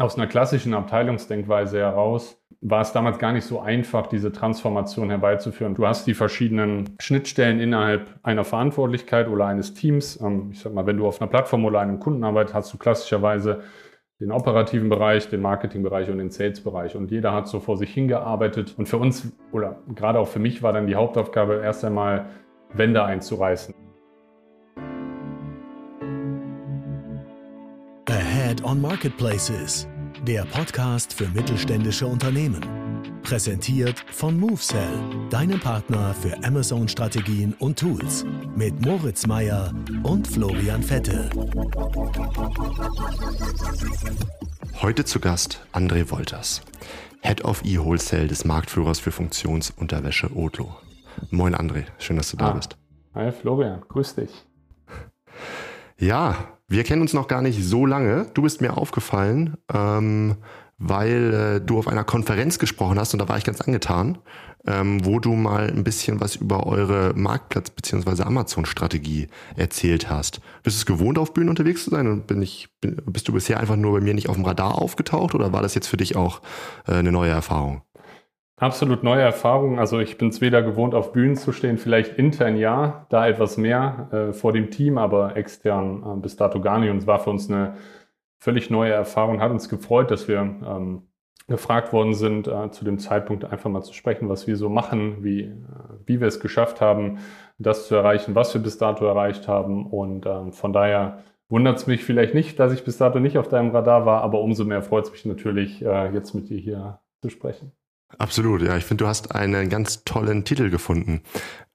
aus einer klassischen Abteilungsdenkweise heraus war es damals gar nicht so einfach, diese Transformation herbeizuführen. Du hast die verschiedenen Schnittstellen innerhalb einer Verantwortlichkeit oder eines Teams. Ähm, ich sag mal, wenn du auf einer Plattform oder einem Kunden arbeitest, hast du klassischerweise den operativen Bereich, den Marketingbereich und den Sales-Bereich. Und jeder hat so vor sich hingearbeitet. Und für uns, oder gerade auch für mich, war dann die Hauptaufgabe, erst einmal Wände einzureißen. Ahead on Marketplaces der Podcast für mittelständische Unternehmen. Präsentiert von MoveSell, deinem Partner für Amazon-Strategien und Tools. Mit Moritz Meyer und Florian Vettel. Heute zu Gast André Wolters, Head of E-Wholesale des Marktführers für Funktionsunterwäsche Otlo. Moin André, schön, dass du da ah. bist. Hi Florian, grüß dich. Ja, wir kennen uns noch gar nicht so lange. Du bist mir aufgefallen, ähm, weil äh, du auf einer Konferenz gesprochen hast und da war ich ganz angetan, ähm, wo du mal ein bisschen was über eure Marktplatz- bzw. Amazon-Strategie erzählt hast. Bist du es gewohnt, auf Bühnen unterwegs zu sein und bin ich, bin, bist du bisher einfach nur bei mir nicht auf dem Radar aufgetaucht oder war das jetzt für dich auch äh, eine neue Erfahrung? Absolut neue Erfahrungen. Also ich bin es weder gewohnt, auf Bühnen zu stehen, vielleicht intern ja, da etwas mehr äh, vor dem Team, aber extern äh, bis dato gar nicht. Und es war für uns eine völlig neue Erfahrung. Hat uns gefreut, dass wir ähm, gefragt worden sind, äh, zu dem Zeitpunkt einfach mal zu sprechen, was wir so machen, wie, äh, wie wir es geschafft haben, das zu erreichen, was wir bis dato erreicht haben. Und ähm, von daher wundert es mich vielleicht nicht, dass ich bis dato nicht auf deinem Radar war, aber umso mehr freut es mich natürlich, äh, jetzt mit dir hier zu sprechen. Absolut, ja. Ich finde, du hast einen ganz tollen Titel gefunden.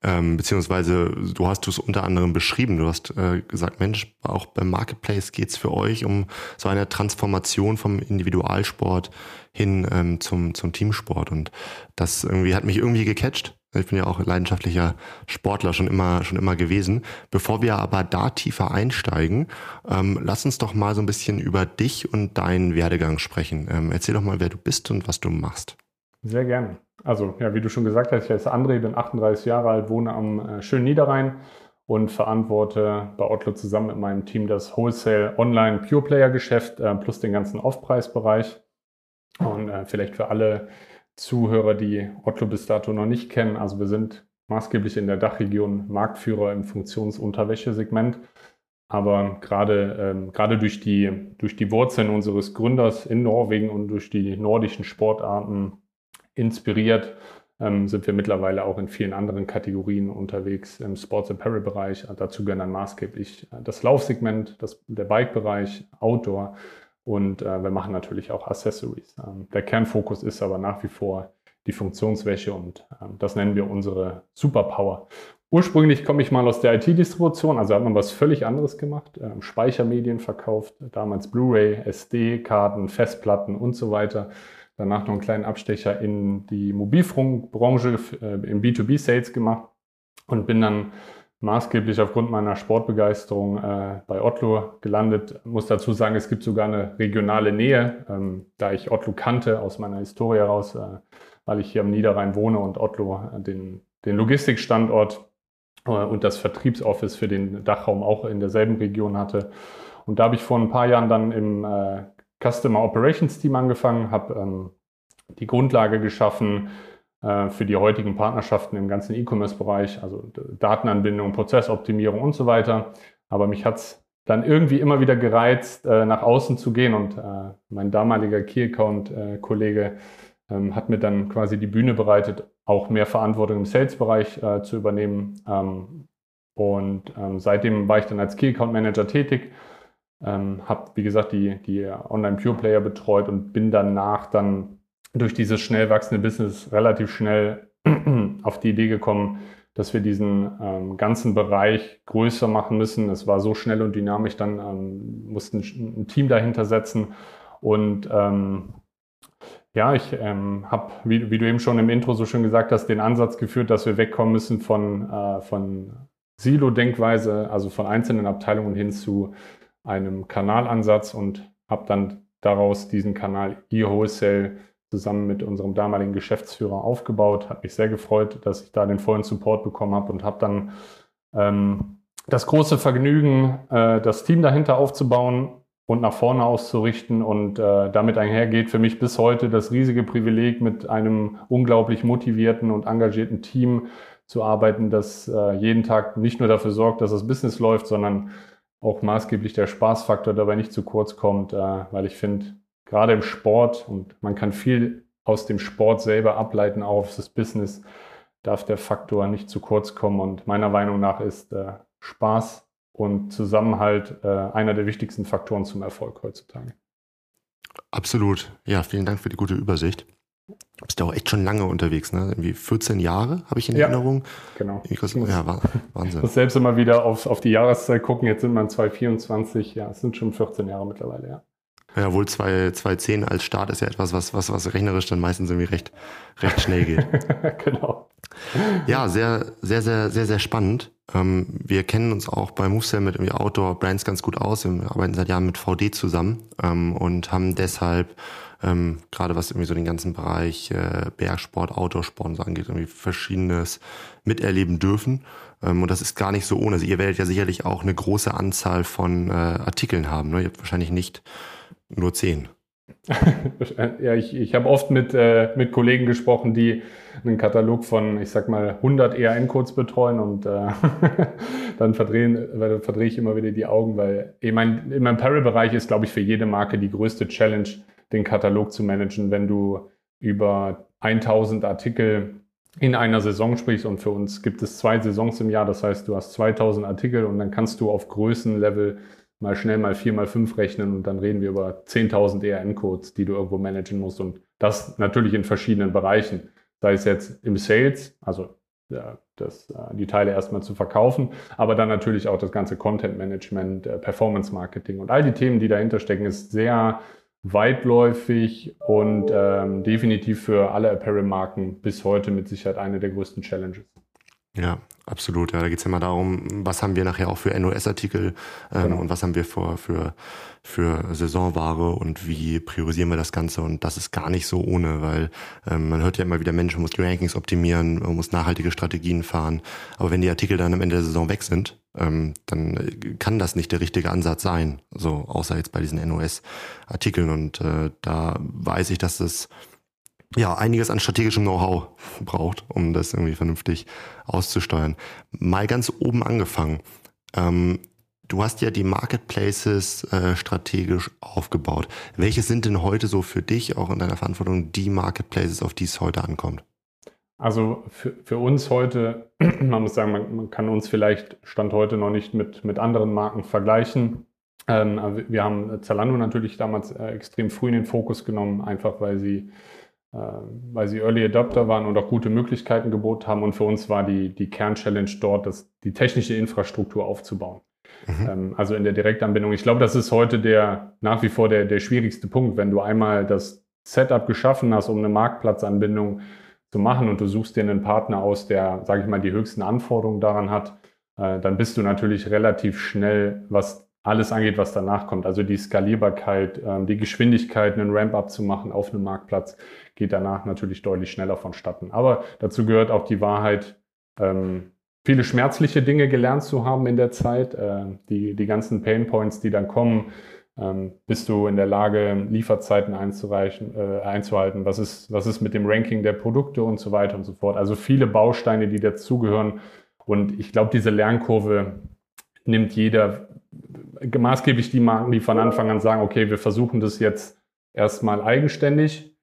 Ähm, beziehungsweise du hast es unter anderem beschrieben. Du hast äh, gesagt, Mensch, auch beim Marketplace geht's für euch um so eine Transformation vom Individualsport hin ähm, zum, zum Teamsport. Und das irgendwie hat mich irgendwie gecatcht. Ich bin ja auch leidenschaftlicher Sportler schon immer, schon immer gewesen. Bevor wir aber da tiefer einsteigen, ähm, lass uns doch mal so ein bisschen über dich und deinen Werdegang sprechen. Ähm, erzähl doch mal, wer du bist und was du machst. Sehr gerne. Also, ja, wie du schon gesagt hast, ich heiße André, bin 38 Jahre alt, wohne am äh, schönen Niederrhein und verantworte bei Otlo zusammen mit meinem Team das Wholesale Online Pure Player Geschäft äh, plus den ganzen Off-Preis-Bereich. Und äh, vielleicht für alle Zuhörer, die Otlo bis dato noch nicht kennen, also wir sind maßgeblich in der Dachregion Marktführer im Funktionsunterwäschesegment. Aber gerade, ähm, gerade durch, die, durch die Wurzeln unseres Gründers in Norwegen und durch die nordischen Sportarten inspiriert ähm, sind wir mittlerweile auch in vielen anderen Kategorien unterwegs im Sports Apparel Bereich. Dazu gehören dann maßgeblich äh, das Laufsegment, das, der Bike-Bereich, Outdoor und äh, wir machen natürlich auch Accessories. Ähm, der Kernfokus ist aber nach wie vor die Funktionswäsche und ähm, das nennen wir unsere Superpower. Ursprünglich komme ich mal aus der IT-Distribution, also hat man was völlig anderes gemacht, ähm, Speichermedien verkauft, damals Blu-ray, SD-Karten, Festplatten und so weiter danach noch einen kleinen Abstecher in die Mobilfunkbranche, äh, im B2B-Sales gemacht und bin dann maßgeblich aufgrund meiner Sportbegeisterung äh, bei Otlo gelandet. Muss dazu sagen, es gibt sogar eine regionale Nähe, ähm, da ich Otlo kannte aus meiner Historie heraus, äh, weil ich hier am Niederrhein wohne und Otlo äh, den, den Logistikstandort äh, und das Vertriebsoffice für den Dachraum auch in derselben Region hatte. Und da habe ich vor ein paar Jahren dann im äh, Customer Operations Team angefangen, habe ähm, die Grundlage geschaffen äh, für die heutigen Partnerschaften im ganzen E-Commerce-Bereich, also Datenanbindung, Prozessoptimierung und so weiter. Aber mich hat es dann irgendwie immer wieder gereizt, äh, nach außen zu gehen und äh, mein damaliger Key-Account-Kollege ähm, hat mir dann quasi die Bühne bereitet, auch mehr Verantwortung im Sales-Bereich äh, zu übernehmen. Ähm, und ähm, seitdem war ich dann als Key-Account-Manager tätig ähm, habe, wie gesagt, die, die Online-Pure-Player betreut und bin danach dann durch dieses schnell wachsende Business relativ schnell auf die Idee gekommen, dass wir diesen ähm, ganzen Bereich größer machen müssen. Es war so schnell und dynamisch, dann ähm, mussten ein Team dahinter setzen. Und ähm, ja, ich ähm, habe, wie, wie, du eben schon im Intro so schön gesagt hast, den Ansatz geführt, dass wir wegkommen müssen von, äh, von Silo-Denkweise, also von einzelnen Abteilungen hin zu einem Kanalansatz und habe dann daraus diesen Kanal eWholesale zusammen mit unserem damaligen Geschäftsführer aufgebaut. Hat mich sehr gefreut, dass ich da den vollen Support bekommen habe und habe dann ähm, das große Vergnügen, äh, das Team dahinter aufzubauen und nach vorne auszurichten. Und äh, damit einhergeht für mich bis heute das riesige Privileg, mit einem unglaublich motivierten und engagierten Team zu arbeiten, das äh, jeden Tag nicht nur dafür sorgt, dass das Business läuft, sondern auch maßgeblich der Spaßfaktor dabei nicht zu kurz kommt, äh, weil ich finde, gerade im Sport, und man kann viel aus dem Sport selber ableiten auf das Business, darf der Faktor nicht zu kurz kommen. Und meiner Meinung nach ist äh, Spaß und Zusammenhalt äh, einer der wichtigsten Faktoren zum Erfolg heutzutage. Absolut. Ja, vielen Dank für die gute Übersicht. Du bist ja auch echt schon lange unterwegs, ne? Irgendwie 14 Jahre habe ich in ja, Erinnerung. Genau. Ja, Wahnsinn. Ich muss selbst immer wieder auf, auf die Jahreszeit gucken. Jetzt sind wir in 2024. Ja, es sind schon 14 Jahre mittlerweile, ja. Ja, wohl 2010 als Start ist ja etwas, was, was, was rechnerisch dann meistens irgendwie recht, recht schnell geht. genau. Ja, sehr, sehr, sehr, sehr, sehr spannend. Ähm, wir kennen uns auch bei MoveSell mit irgendwie Outdoor-Brands ganz gut aus. Wir arbeiten seit Jahren mit VD zusammen ähm, und haben deshalb ähm, gerade was irgendwie so den ganzen Bereich äh, Bergsport, Outdoorsport so angeht, irgendwie verschiedenes miterleben dürfen. Ähm, und das ist gar nicht so ohne. Also ihr werdet ja sicherlich auch eine große Anzahl von äh, Artikeln haben. Ne? Ihr habt wahrscheinlich nicht nur zehn. ja, ich, ich habe oft mit, äh, mit Kollegen gesprochen, die einen Katalog von, ich sag mal, 100 ERN-Codes betreuen und äh, dann verdrehen, äh, verdrehe ich immer wieder die Augen, weil ich mein, in meinem Apparel-Bereich ist, glaube ich, für jede Marke die größte Challenge, den Katalog zu managen, wenn du über 1000 Artikel in einer Saison sprichst. Und für uns gibt es zwei Saisons im Jahr, das heißt, du hast 2000 Artikel und dann kannst du auf Größenlevel mal schnell mal 4 mal 5 rechnen und dann reden wir über 10.000 ERN-Codes, die du irgendwo managen musst. Und das natürlich in verschiedenen Bereichen. Sei es jetzt im Sales, also das, äh, die Teile erstmal zu verkaufen, aber dann natürlich auch das ganze Content Management, äh, Performance Marketing und all die Themen, die dahinter stecken, ist sehr weitläufig und ähm, definitiv für alle Apparel-Marken bis heute mit Sicherheit eine der größten Challenges. Ja, absolut. Ja, da geht's ja immer darum, was haben wir nachher auch für NOS-Artikel ähm, genau. und was haben wir für, für, für Saisonware und wie priorisieren wir das Ganze. Und das ist gar nicht so ohne, weil ähm, man hört ja immer wieder, Mensch, man muss die Rankings optimieren, man muss nachhaltige Strategien fahren. Aber wenn die Artikel dann am Ende der Saison weg sind, ähm, dann kann das nicht der richtige Ansatz sein. So, außer jetzt bei diesen NOS-Artikeln. Und äh, da weiß ich, dass das ja, einiges an strategischem Know-how braucht, um das irgendwie vernünftig auszusteuern. Mal ganz oben angefangen. Ähm, du hast ja die Marketplaces äh, strategisch aufgebaut. Welche sind denn heute so für dich, auch in deiner Verantwortung, die Marketplaces, auf die es heute ankommt? Also für, für uns heute, man muss sagen, man, man, kann uns vielleicht Stand heute noch nicht mit, mit anderen Marken vergleichen. Ähm, wir haben Zalando natürlich damals äh, extrem früh in den Fokus genommen, einfach weil sie weil sie Early Adopter waren und auch gute Möglichkeiten geboten haben. Und für uns war die, die Kernchallenge dort, das, die technische Infrastruktur aufzubauen. Mhm. Ähm, also in der Direktanbindung. Ich glaube, das ist heute der nach wie vor der, der schwierigste Punkt, wenn du einmal das Setup geschaffen hast, um eine Marktplatzanbindung zu machen und du suchst dir einen Partner aus, der, sage ich mal, die höchsten Anforderungen daran hat, äh, dann bist du natürlich relativ schnell, was alles angeht, was danach kommt. Also die Skalierbarkeit, äh, die Geschwindigkeit, einen Ramp-up zu machen auf einem Marktplatz, geht danach natürlich deutlich schneller vonstatten. Aber dazu gehört auch die Wahrheit, ähm, viele schmerzliche Dinge gelernt zu haben in der Zeit. Äh, die, die ganzen Pain Points, die dann kommen, ähm, bist du in der Lage, Lieferzeiten einzureichen, äh, einzuhalten? Was ist, was ist mit dem Ranking der Produkte und so weiter und so fort? Also viele Bausteine, die dazugehören. Und ich glaube, diese Lernkurve nimmt jeder maßgeblich die Marken, die von Anfang an sagen, okay, wir versuchen das jetzt erstmal eigenständig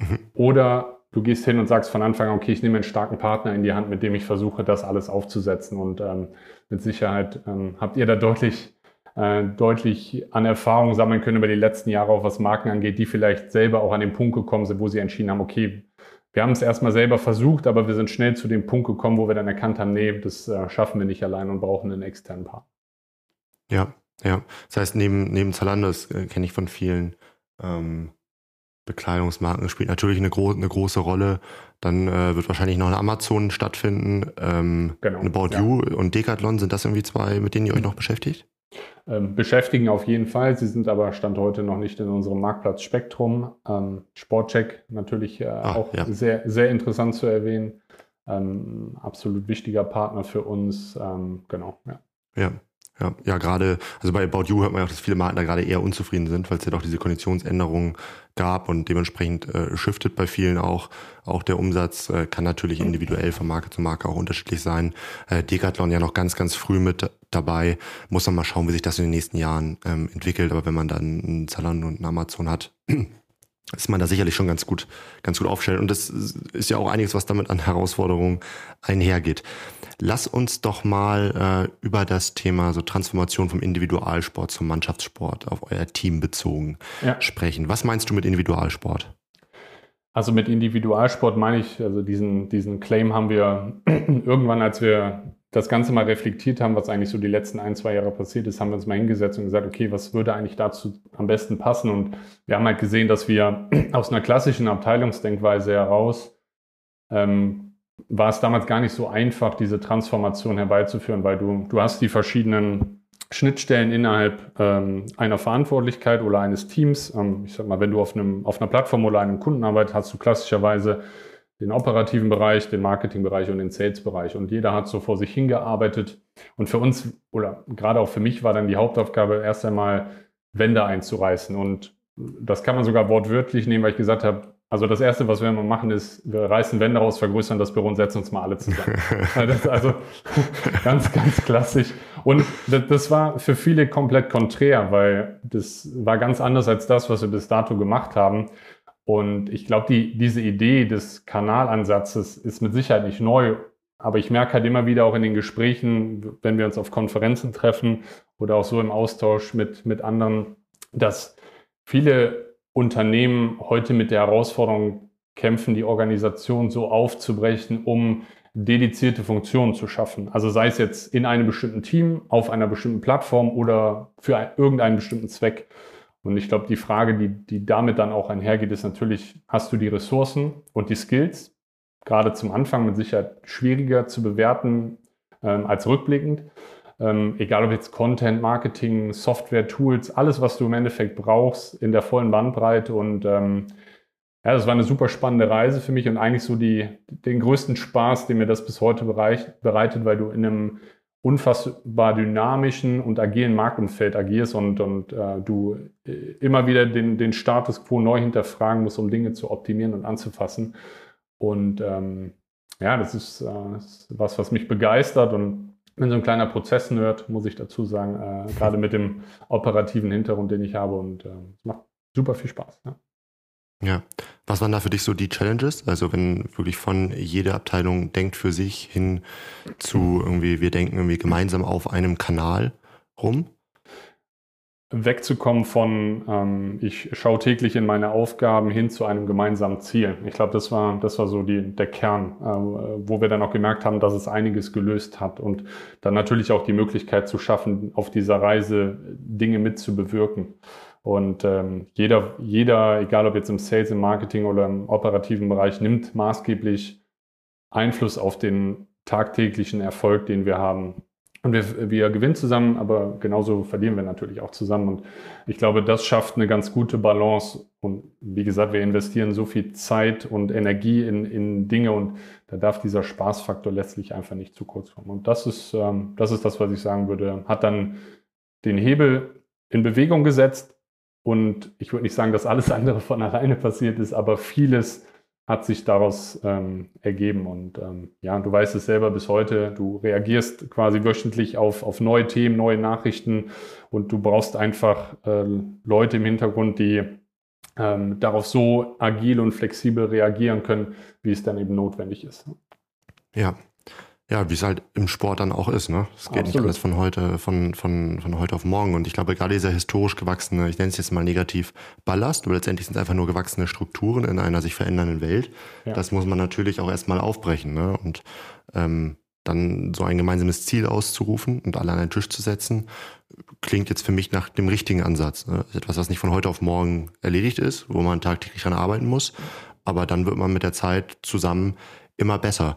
Mhm. Oder du gehst hin und sagst von Anfang an, okay, ich nehme einen starken Partner in die Hand, mit dem ich versuche, das alles aufzusetzen. Und ähm, mit Sicherheit ähm, habt ihr da deutlich, äh, deutlich an Erfahrung sammeln können über die letzten Jahre, auch was Marken angeht, die vielleicht selber auch an den Punkt gekommen sind, wo sie entschieden haben, okay, wir haben es erstmal selber versucht, aber wir sind schnell zu dem Punkt gekommen, wo wir dann erkannt haben, nee, das äh, schaffen wir nicht allein und brauchen einen externen Partner. Ja, ja. Das heißt, neben, neben Zalando, das äh, kenne ich von vielen ähm, Bekleidungsmarken spielt natürlich eine, gro eine große Rolle. Dann äh, wird wahrscheinlich noch eine Amazon stattfinden. Ähm, genau, eine About ja. You und Decathlon, sind das irgendwie zwei, mit denen ihr euch noch beschäftigt? Ähm, beschäftigen auf jeden Fall. Sie sind aber Stand heute noch nicht in unserem Marktplatz-Spektrum. Ähm, Sportcheck natürlich äh, ah, auch ja. sehr, sehr interessant zu erwähnen. Ähm, absolut wichtiger Partner für uns. Ähm, genau, ja. Ja, Ja, ja, gerade, also bei About You hört man ja auch, dass viele Marken da gerade eher unzufrieden sind, weil es ja doch diese Konditionsänderungen gab und dementsprechend äh, shiftet bei vielen auch. Auch der Umsatz äh, kann natürlich individuell von Marke zu Marke auch unterschiedlich sein. Äh, Decathlon ja noch ganz, ganz früh mit dabei. Muss man mal schauen, wie sich das in den nächsten Jahren ähm, entwickelt. Aber wenn man dann einen Zalando und einen Amazon hat, ist man da sicherlich schon ganz gut, ganz gut aufgestellt. Und das ist ja auch einiges, was damit an Herausforderungen einhergeht. Lass uns doch mal äh, über das Thema so Transformation vom Individualsport zum Mannschaftssport auf euer Team bezogen ja. sprechen. Was meinst du mit Individualsport? Also mit Individualsport meine ich, also diesen, diesen Claim haben wir irgendwann, als wir das Ganze mal reflektiert haben, was eigentlich so die letzten ein, zwei Jahre passiert ist, haben wir uns mal hingesetzt und gesagt, okay, was würde eigentlich dazu am besten passen? Und wir haben halt gesehen, dass wir aus einer klassischen Abteilungsdenkweise heraus ähm, war es damals gar nicht so einfach, diese Transformation herbeizuführen, weil du, du hast die verschiedenen Schnittstellen innerhalb ähm, einer Verantwortlichkeit oder eines Teams. Ähm, ich sag mal, wenn du auf, einem, auf einer Plattform oder einem Kunden arbeitest, hast du klassischerweise den operativen Bereich, den Marketingbereich und den Sales-Bereich. Und jeder hat so vor sich hingearbeitet. Und für uns, oder gerade auch für mich, war dann die Hauptaufgabe, erst einmal Wände einzureißen. Und das kann man sogar wortwörtlich nehmen, weil ich gesagt habe, also das Erste, was wir immer machen, ist, wir reißen Wände raus, vergrößern das Büro und setzen uns mal alle zusammen. also ganz, ganz klassisch. Und das war für viele komplett konträr, weil das war ganz anders als das, was wir bis dato gemacht haben. Und ich glaube, die, diese Idee des Kanalansatzes ist mit Sicherheit nicht neu. Aber ich merke halt immer wieder auch in den Gesprächen, wenn wir uns auf Konferenzen treffen oder auch so im Austausch mit, mit anderen, dass viele Unternehmen heute mit der Herausforderung kämpfen, die Organisation so aufzubrechen, um dedizierte Funktionen zu schaffen. Also sei es jetzt in einem bestimmten Team, auf einer bestimmten Plattform oder für irgendeinen bestimmten Zweck. Und ich glaube, die Frage, die, die damit dann auch einhergeht, ist natürlich, hast du die Ressourcen und die Skills? Gerade zum Anfang mit Sicherheit schwieriger zu bewerten ähm, als rückblickend. Ähm, egal ob jetzt Content, Marketing, Software, Tools, alles, was du im Endeffekt brauchst in der vollen Bandbreite. Und ähm, ja, das war eine super spannende Reise für mich und eigentlich so die, den größten Spaß, den mir das bis heute bereitet, weil du in einem unfassbar dynamischen und agilen Marktumfeld agierst und, und äh, du äh, immer wieder den, den Status quo neu hinterfragen musst, um Dinge zu optimieren und anzufassen. Und ähm, ja, das ist, äh, ist, was, was mich begeistert und bin so ein kleiner Prozess-Nerd, muss ich dazu sagen, äh, gerade mit dem operativen Hintergrund, den ich habe und äh, es macht super viel Spaß. Ja. Ja. Was waren da für dich so die Challenges? Also wenn wirklich von jeder Abteilung denkt für sich hin zu irgendwie, wir denken irgendwie gemeinsam auf einem Kanal rum? Wegzukommen von, ähm, ich schaue täglich in meine Aufgaben hin zu einem gemeinsamen Ziel. Ich glaube, das war, das war so die, der Kern, äh, wo wir dann auch gemerkt haben, dass es einiges gelöst hat und dann natürlich auch die Möglichkeit zu schaffen, auf dieser Reise Dinge mitzubewirken. Und ähm, jeder, jeder, egal ob jetzt im Sales, im Marketing oder im operativen Bereich, nimmt maßgeblich Einfluss auf den tagtäglichen Erfolg, den wir haben. Und wir, wir gewinnen zusammen, aber genauso verlieren wir natürlich auch zusammen. Und ich glaube, das schafft eine ganz gute Balance. Und wie gesagt, wir investieren so viel Zeit und Energie in, in Dinge und da darf dieser Spaßfaktor letztlich einfach nicht zu kurz kommen. Und das ist, ähm, das ist das, was ich sagen würde. Hat dann den Hebel in Bewegung gesetzt, und ich würde nicht sagen, dass alles andere von alleine passiert ist, aber vieles hat sich daraus ähm, ergeben. Und ähm, ja, du weißt es selber bis heute, du reagierst quasi wöchentlich auf, auf neue Themen, neue Nachrichten und du brauchst einfach äh, Leute im Hintergrund, die ähm, darauf so agil und flexibel reagieren können, wie es dann eben notwendig ist. Ja, ja, wie es halt im Sport dann auch ist, ne? Es geht Absolut. nicht alles von heute, von, von, von heute auf morgen. Und ich glaube, gerade dieser historisch gewachsene, ich nenne es jetzt mal negativ, Ballast, aber letztendlich sind es einfach nur gewachsene Strukturen in einer sich verändernden Welt. Ja. Das muss man natürlich auch erstmal aufbrechen, ne? Und ähm, dann so ein gemeinsames Ziel auszurufen und alle an einen Tisch zu setzen, klingt jetzt für mich nach dem richtigen Ansatz. Ne? Etwas, was nicht von heute auf morgen erledigt ist, wo man tagtäglich dran arbeiten muss. Aber dann wird man mit der Zeit zusammen immer besser.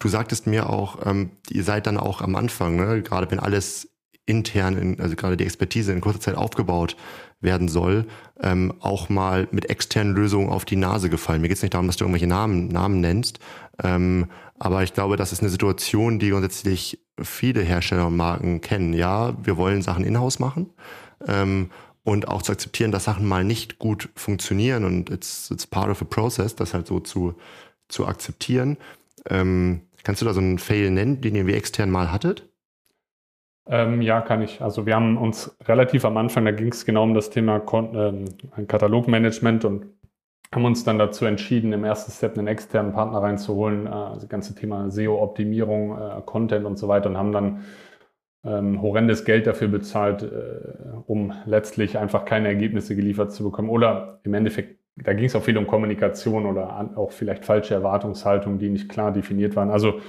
Du sagtest mir auch, ähm, ihr seid dann auch am Anfang, ne, gerade wenn alles intern, in, also gerade die Expertise in kurzer Zeit aufgebaut werden soll, ähm, auch mal mit externen Lösungen auf die Nase gefallen. Mir geht es nicht darum, dass du irgendwelche Namen, Namen nennst, ähm, aber ich glaube, das ist eine Situation, die grundsätzlich viele Hersteller und Marken kennen. Ja, wir wollen Sachen in-house machen ähm, und auch zu akzeptieren, dass Sachen mal nicht gut funktionieren und it's, it's part of a process, das halt so zu, zu akzeptieren. Ähm, kannst du da so einen Fail nennen, den ihr wie extern mal hattet? Ähm, ja, kann ich. Also wir haben uns relativ am Anfang, da ging es genau um das Thema Kon ähm, Katalogmanagement und haben uns dann dazu entschieden, im ersten Step einen externen Partner reinzuholen, äh, das ganze Thema SEO-Optimierung, äh, Content und so weiter und haben dann ähm, horrendes Geld dafür bezahlt, äh, um letztlich einfach keine Ergebnisse geliefert zu bekommen. Oder im Endeffekt, da ging es auch viel um Kommunikation oder an, auch vielleicht falsche Erwartungshaltungen, die nicht klar definiert waren. Also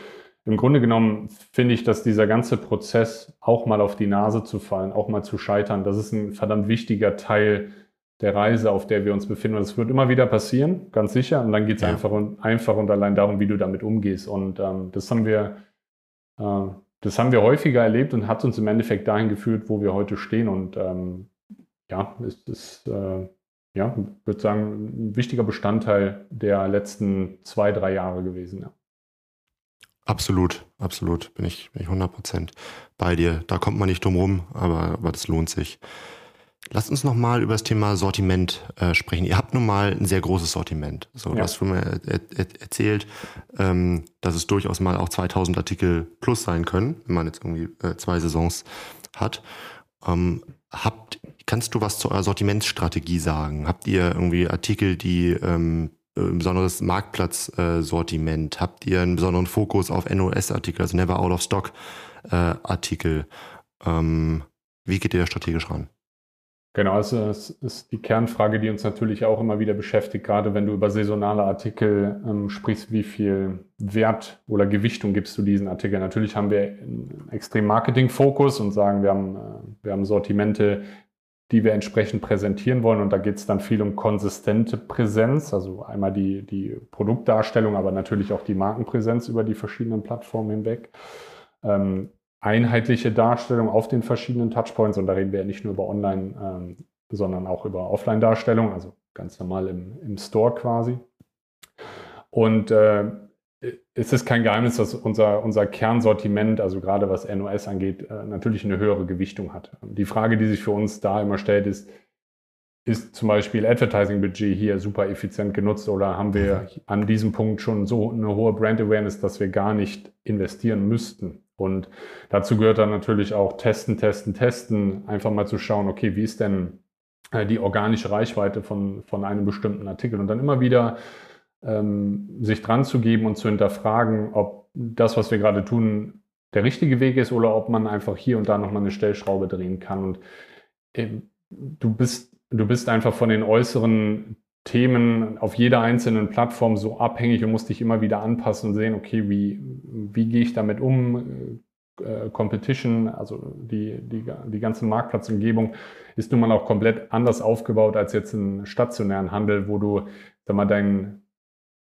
im Grunde genommen finde ich, dass dieser ganze Prozess auch mal auf die Nase zu fallen, auch mal zu scheitern, das ist ein verdammt wichtiger Teil der Reise, auf der wir uns befinden. Und es wird immer wieder passieren, ganz sicher. Und dann geht es ja. einfach, und, einfach und allein darum, wie du damit umgehst. Und ähm, das haben wir, äh, das haben wir häufiger erlebt und hat uns im Endeffekt dahin geführt, wo wir heute stehen. Und ähm, ja, es ist, äh, ja, würde sagen, ein wichtiger Bestandteil der letzten zwei, drei Jahre gewesen. Ja. Absolut, absolut. Bin ich, bin ich 100% bei dir. Da kommt man nicht drum rum, aber, aber das lohnt sich. Lasst uns nochmal über das Thema Sortiment äh, sprechen. Ihr habt nun mal ein sehr großes Sortiment. So, ja. Du hast schon mal er, er, erzählt, ähm, dass es durchaus mal auch 2000 Artikel plus sein können, wenn man jetzt irgendwie äh, zwei Saisons hat. Ähm, habt, kannst du was zu eurer Sortimentsstrategie sagen? Habt ihr irgendwie Artikel, die ähm, ein besonderes Marktplatzsortiment? Habt ihr einen besonderen Fokus auf NOS-Artikel, also Never Out of Stock äh, Artikel? Ähm, wie geht ihr da strategisch ran? Genau, also es ist die Kernfrage, die uns natürlich auch immer wieder beschäftigt, gerade wenn du über saisonale Artikel ähm, sprichst, wie viel Wert oder Gewichtung gibst du diesen Artikeln? Natürlich haben wir einen extrem Marketing-Fokus und sagen, wir haben, äh, wir haben Sortimente, die wir entsprechend präsentieren wollen. Und da geht es dann viel um konsistente Präsenz, also einmal die, die Produktdarstellung, aber natürlich auch die Markenpräsenz über die verschiedenen Plattformen hinweg. Ähm, einheitliche Darstellung auf den verschiedenen Touchpoints. Und da reden wir ja nicht nur über Online, ähm, sondern auch über Offline-Darstellung, also ganz normal im, im Store quasi. Und äh, es ist kein Geheimnis, dass unser, unser Kernsortiment, also gerade was NOS angeht, äh, natürlich eine höhere Gewichtung hat. Die Frage, die sich für uns da immer stellt, ist, ist zum Beispiel Advertising-Budget hier super effizient genutzt oder haben wir an diesem Punkt schon so eine hohe Brand Awareness, dass wir gar nicht investieren müssten? Und dazu gehört dann natürlich auch testen, testen, testen, einfach mal zu schauen, okay, wie ist denn äh, die organische Reichweite von, von einem bestimmten Artikel und dann immer wieder ähm, sich dran zu geben und zu hinterfragen, ob das, was wir gerade tun, der richtige Weg ist oder ob man einfach hier und da nochmal eine Stellschraube drehen kann. Und äh, du bist, du bist einfach von den äußeren Themen auf jeder einzelnen Plattform so abhängig und musst dich immer wieder anpassen und sehen, okay, wie, wie gehe ich damit um? Äh, Competition, also die, die, die ganze Marktplatzumgebung ist nun mal auch komplett anders aufgebaut als jetzt im stationären Handel, wo du sag mal, dein,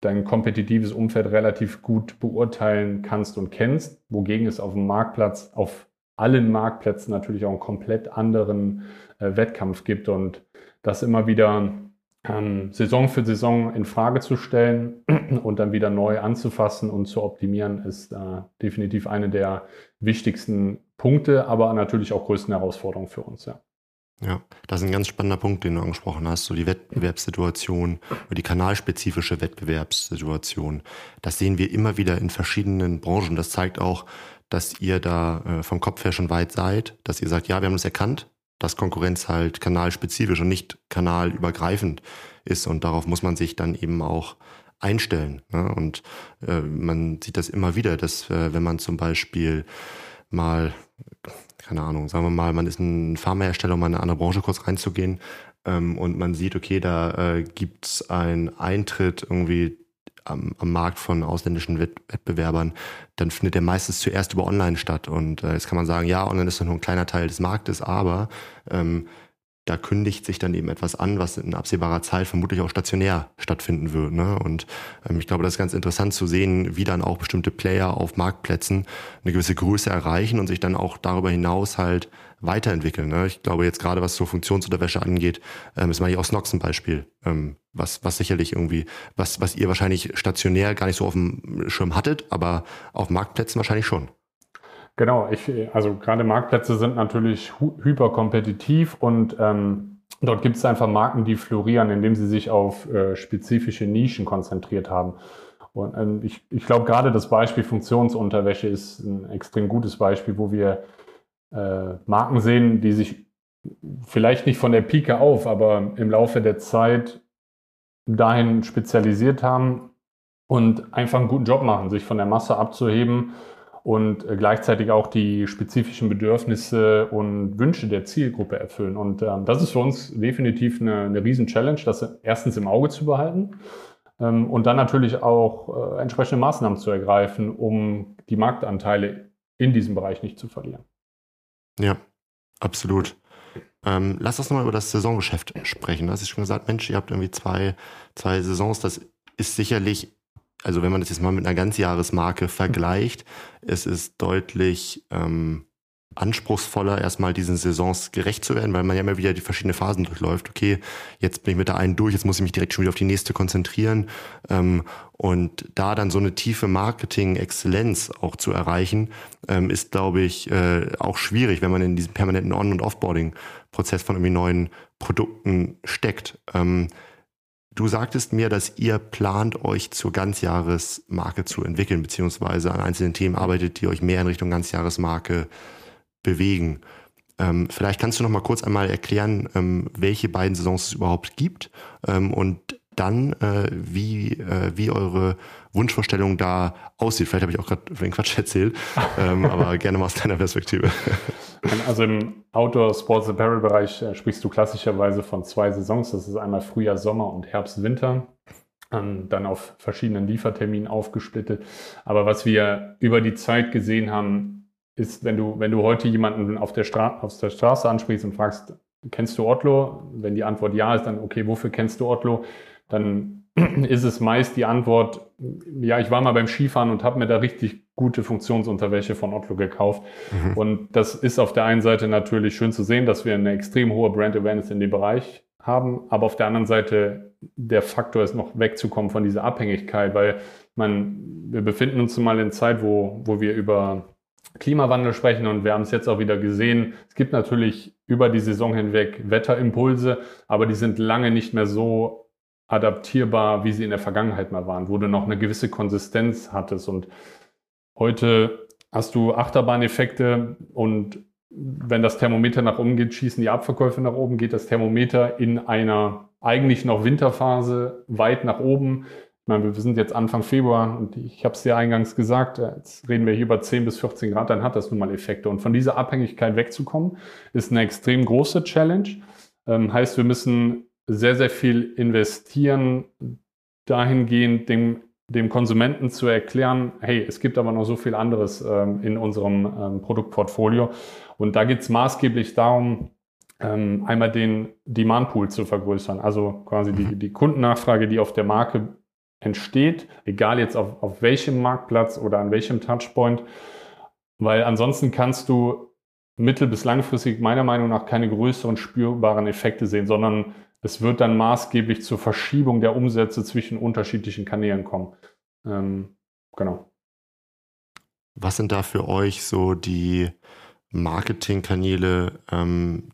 dein kompetitives Umfeld relativ gut beurteilen kannst und kennst, wogegen es auf dem Marktplatz, auf allen Marktplätzen natürlich auch einen komplett anderen äh, Wettkampf gibt und das immer wieder ähm, Saison für Saison in Frage zu stellen und dann wieder neu anzufassen und zu optimieren, ist äh, definitiv eine der wichtigsten Punkte, aber natürlich auch größten Herausforderungen für uns. Ja. Ja, das ist ein ganz spannender Punkt, den du angesprochen hast, so die Wettbewerbssituation, die kanalspezifische Wettbewerbssituation. Das sehen wir immer wieder in verschiedenen Branchen. Das zeigt auch, dass ihr da äh, vom Kopf her schon weit seid, dass ihr sagt, ja, wir haben es erkannt, dass Konkurrenz halt kanalspezifisch und nicht kanalübergreifend ist. Und darauf muss man sich dann eben auch einstellen. Ne? Und äh, man sieht das immer wieder, dass äh, wenn man zum Beispiel mal, keine Ahnung, sagen wir mal, man ist ein Pharmahersteller, um in eine andere Branche kurz reinzugehen, ähm, und man sieht, okay, da äh, gibt es einen Eintritt irgendwie am, am Markt von ausländischen Wettbewerbern, dann findet der meistens zuerst über Online statt. Und äh, jetzt kann man sagen, ja, Online ist nur ein kleiner Teil des Marktes, aber ähm, da kündigt sich dann eben etwas an, was in absehbarer Zeit vermutlich auch stationär stattfinden wird. Ne? Und ähm, ich glaube, das ist ganz interessant zu sehen, wie dann auch bestimmte Player auf Marktplätzen eine gewisse Größe erreichen und sich dann auch darüber hinaus halt weiterentwickeln. Ne? Ich glaube jetzt gerade, was so Funktionsunterwäsche angeht, ähm, ist mal hier aus Nox ein Beispiel, ähm, was, was sicherlich irgendwie, was, was ihr wahrscheinlich stationär gar nicht so auf dem Schirm hattet, aber auf Marktplätzen wahrscheinlich schon. Genau, ich, also gerade Marktplätze sind natürlich hyperkompetitiv und ähm, dort gibt es einfach Marken, die florieren, indem sie sich auf äh, spezifische Nischen konzentriert haben. Und ähm, ich, ich glaube, gerade das Beispiel Funktionsunterwäsche ist ein extrem gutes Beispiel, wo wir äh, Marken sehen, die sich vielleicht nicht von der Pike auf, aber im Laufe der Zeit dahin spezialisiert haben und einfach einen guten Job machen, sich von der Masse abzuheben und äh, gleichzeitig auch die spezifischen Bedürfnisse und Wünsche der Zielgruppe erfüllen. Und ähm, das ist für uns definitiv eine, eine Riesen-Challenge, das erstens im Auge zu behalten ähm, und dann natürlich auch äh, entsprechende Maßnahmen zu ergreifen, um die Marktanteile in diesem Bereich nicht zu verlieren. Ja, absolut. Ähm, lass uns nochmal über das Saisongeschäft sprechen. Du hast schon gesagt, Mensch, ihr habt irgendwie zwei, zwei Saisons. Das ist sicherlich also wenn man das jetzt mal mit einer Ganzjahresmarke vergleicht, es ist deutlich ähm, anspruchsvoller, erstmal diesen Saisons gerecht zu werden, weil man ja immer wieder die verschiedenen Phasen durchläuft. Okay, jetzt bin ich mit der einen durch, jetzt muss ich mich direkt schon wieder auf die nächste konzentrieren. Ähm, und da dann so eine tiefe Marketing-Exzellenz auch zu erreichen, ähm, ist, glaube ich, äh, auch schwierig, wenn man in diesem permanenten On- und Offboarding-Prozess von irgendwie neuen Produkten steckt. Ähm, Du sagtest mir, dass ihr plant, euch zur Ganzjahresmarke zu entwickeln, beziehungsweise an einzelnen Themen arbeitet, die euch mehr in Richtung Ganzjahresmarke bewegen. Ähm, vielleicht kannst du noch mal kurz einmal erklären, ähm, welche beiden Saisons es überhaupt gibt ähm, und dann, äh, wie, äh, wie eure Wunschvorstellung da aussieht. Vielleicht habe ich auch gerade den Quatsch erzählt, ähm, aber gerne mal aus deiner Perspektive. Also im Outdoor Sports Apparel Bereich äh, sprichst du klassischerweise von zwei Saisons. Das ist einmal Frühjahr, Sommer und Herbst, Winter. Ähm, dann auf verschiedenen Lieferterminen aufgesplittet. Aber was wir über die Zeit gesehen haben, ist, wenn du, wenn du heute jemanden auf der, Stra auf der Straße ansprichst und fragst, kennst du Otlo? Wenn die Antwort ja ist, dann okay, wofür kennst du Otlo? Dann ist es meist die Antwort, ja, ich war mal beim Skifahren und habe mir da richtig gute Funktionsunterwäsche von Otlo gekauft. Mhm. Und das ist auf der einen Seite natürlich schön zu sehen, dass wir eine extrem hohe Brand Awareness in dem Bereich haben, aber auf der anderen Seite der Faktor ist noch wegzukommen von dieser Abhängigkeit, weil man, wir befinden uns mal in Zeit, wo, wo wir über Klimawandel sprechen und wir haben es jetzt auch wieder gesehen. Es gibt natürlich über die Saison hinweg Wetterimpulse, aber die sind lange nicht mehr so adaptierbar, wie sie in der Vergangenheit mal waren, wo du noch eine gewisse Konsistenz hattest. Und heute hast du Achterbahneffekte und wenn das Thermometer nach oben geht, schießen die Abverkäufe nach oben, geht das Thermometer in einer eigentlich noch Winterphase weit nach oben. Ich meine, wir sind jetzt Anfang Februar und ich habe es dir eingangs gesagt, jetzt reden wir hier über 10 bis 14 Grad, dann hat das nun mal Effekte. Und von dieser Abhängigkeit wegzukommen, ist eine extrem große Challenge. Ähm, heißt, wir müssen sehr, sehr viel investieren, dahingehend dem, dem Konsumenten zu erklären, hey, es gibt aber noch so viel anderes ähm, in unserem ähm, Produktportfolio. Und da geht es maßgeblich darum, ähm, einmal den Demand-Pool zu vergrößern, also quasi die, mhm. die Kundennachfrage, die auf der Marke entsteht, egal jetzt auf, auf welchem Marktplatz oder an welchem Touchpoint, weil ansonsten kannst du mittel- bis langfristig meiner Meinung nach keine größeren spürbaren Effekte sehen, sondern es wird dann maßgeblich zur Verschiebung der Umsätze zwischen unterschiedlichen Kanälen kommen. Ähm, genau. Was sind da für euch so die Marketingkanäle, ähm,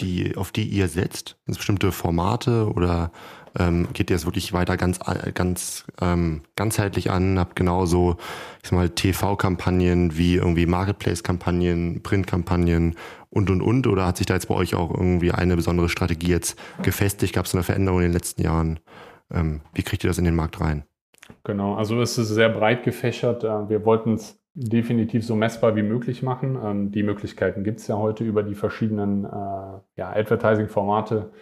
die, auf die ihr setzt? Sind bestimmte Formate oder ähm, geht ihr es wirklich weiter ganz, ganz ähm, ganzheitlich an? Habt genauso, ich sag mal, TV-Kampagnen wie irgendwie Marketplace-Kampagnen, Print-Kampagnen und und und? Oder hat sich da jetzt bei euch auch irgendwie eine besondere Strategie jetzt gefestigt? Gab es eine Veränderung in den letzten Jahren? Ähm, wie kriegt ihr das in den Markt rein? Genau, also es ist sehr breit gefächert. Äh, wir wollten es definitiv so messbar wie möglich machen. Ähm, die Möglichkeiten gibt es ja heute über die verschiedenen äh, ja, Advertising-Formate.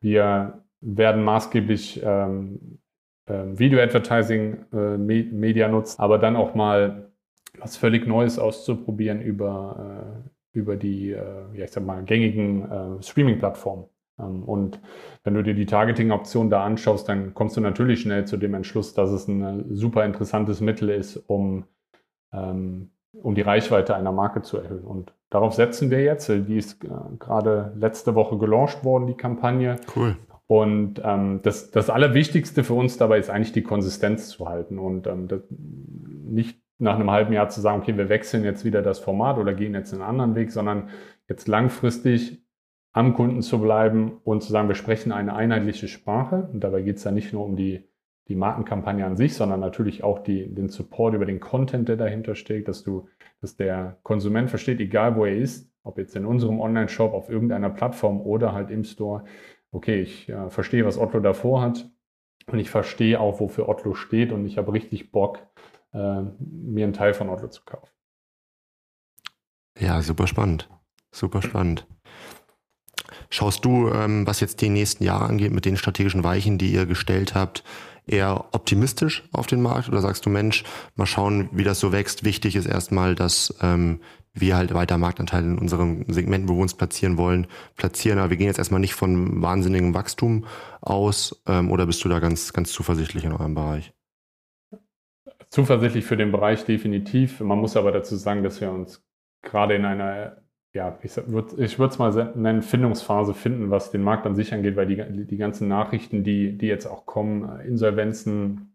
Wir werden maßgeblich ähm, äh, Video-Advertising äh, nutzen, aber dann auch mal was völlig Neues auszuprobieren über über die, äh, ja, ich sag mal, gängigen äh, Streaming-Plattformen. Ähm, und wenn du dir die Targeting-Option da anschaust, dann kommst du natürlich schnell zu dem Entschluss, dass es ein super interessantes Mittel ist, um, ähm, um die Reichweite einer Marke zu erhöhen. Und darauf setzen wir jetzt. Die ist äh, gerade letzte Woche gelauncht worden, die Kampagne. Cool. Und ähm, das, das Allerwichtigste für uns dabei ist eigentlich die Konsistenz zu halten und ähm, das, nicht nach einem halben Jahr zu sagen, okay, wir wechseln jetzt wieder das Format oder gehen jetzt einen anderen Weg, sondern jetzt langfristig am Kunden zu bleiben und zu sagen, wir sprechen eine einheitliche Sprache. Und dabei geht es ja nicht nur um die, die Markenkampagne an sich, sondern natürlich auch die, den Support über den Content, der dahinter steht, dass du, dass der Konsument versteht, egal wo er ist, ob jetzt in unserem Online-Shop, auf irgendeiner Plattform oder halt im Store, okay, ich äh, verstehe, was Otto davor hat und ich verstehe auch, wofür Otto steht und ich habe richtig Bock, äh, mir einen Teil von Otto zu kaufen. Ja, super spannend. Super spannend. Schaust du, ähm, was jetzt die nächsten Jahre angeht, mit den strategischen Weichen, die ihr gestellt habt, eher optimistisch auf den Markt oder sagst du, Mensch, mal schauen, wie das so wächst? Wichtig ist erstmal, dass ähm, wir halt weiter Marktanteile in unserem Segment, wo wir uns platzieren wollen, platzieren. Aber wir gehen jetzt erstmal nicht von wahnsinnigem Wachstum aus. Ähm, oder bist du da ganz, ganz zuversichtlich in eurem Bereich? Zuversichtlich für den Bereich definitiv. Man muss aber dazu sagen, dass wir uns gerade in einer ja, ich würde es mal nennen, Findungsphase finden, was den Markt an sich angeht, weil die, die ganzen Nachrichten, die, die jetzt auch kommen, Insolvenzen,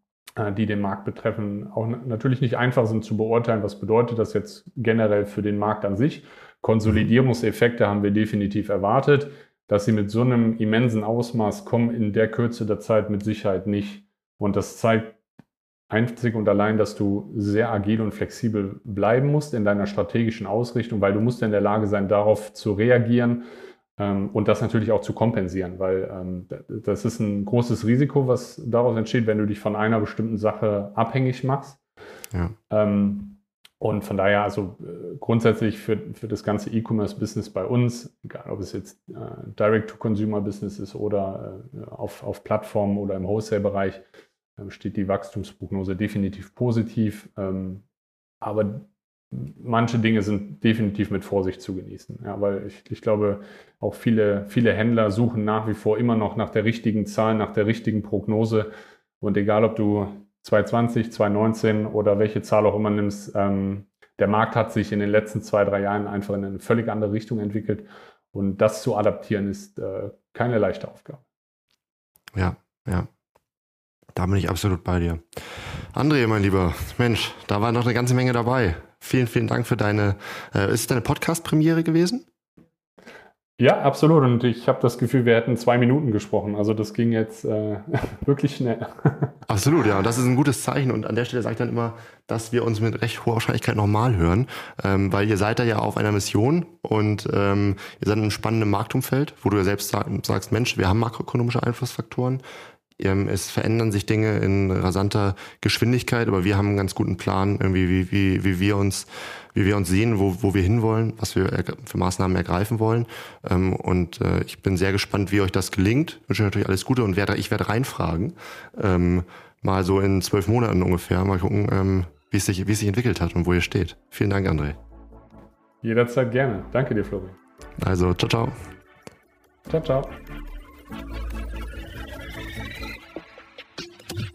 die den Markt betreffen, auch natürlich nicht einfach sind zu beurteilen, was bedeutet das jetzt generell für den Markt an sich. Konsolidierungseffekte haben wir definitiv erwartet. Dass sie mit so einem immensen Ausmaß kommen, in der Kürze der Zeit mit Sicherheit nicht. Und das zeigt einzig und allein, dass du sehr agil und flexibel bleiben musst in deiner strategischen Ausrichtung, weil du musst in der Lage sein, darauf zu reagieren und das natürlich auch zu kompensieren, weil ähm, das ist ein großes Risiko, was daraus entsteht, wenn du dich von einer bestimmten Sache abhängig machst. Ja. Ähm, und von daher, also äh, grundsätzlich für, für das ganze E-Commerce-Business bei uns, egal ob es jetzt äh, Direct-to-Consumer-Business ist oder äh, auf, auf Plattformen oder im Wholesale-Bereich, ähm, steht die Wachstumsprognose definitiv positiv. Ähm, aber manche Dinge sind definitiv mit Vorsicht zu genießen. Ja, weil ich, ich glaube, auch viele, viele Händler suchen nach wie vor immer noch nach der richtigen Zahl, nach der richtigen Prognose. Und egal, ob du 2020, 2019 oder welche Zahl auch immer nimmst, ähm, der Markt hat sich in den letzten zwei, drei Jahren einfach in eine völlig andere Richtung entwickelt. Und das zu adaptieren ist äh, keine leichte Aufgabe. Ja, ja. Da bin ich absolut bei dir. André, mein Lieber, Mensch, da war noch eine ganze Menge dabei. Vielen, vielen Dank für deine, äh, ist es deine Podcast-Premiere gewesen? Ja, absolut. Und ich habe das Gefühl, wir hätten zwei Minuten gesprochen. Also das ging jetzt äh, wirklich schnell. absolut, ja. Und das ist ein gutes Zeichen. Und an der Stelle sage ich dann immer, dass wir uns mit recht hoher Wahrscheinlichkeit nochmal hören, ähm, weil ihr seid da ja auf einer Mission und ähm, ihr seid in einem spannenden Marktumfeld, wo du ja selbst sag, sagst, Mensch, wir haben makroökonomische Einflussfaktoren. Ähm, es verändern sich Dinge in rasanter Geschwindigkeit, aber wir haben einen ganz guten Plan, irgendwie, wie, wie, wie wir uns, wie wir uns sehen, wo, wo wir hinwollen, was wir für Maßnahmen ergreifen wollen. Ähm, und äh, ich bin sehr gespannt, wie euch das gelingt. Ich wünsche euch natürlich alles Gute und werde, ich werde reinfragen, ähm, mal so in zwölf Monaten ungefähr, mal gucken, wie es sich, wie es sich entwickelt hat und wo ihr steht. Vielen Dank, André. Jederzeit gerne. Danke dir, Florian. Also, ciao, ciao. Ciao, ciao.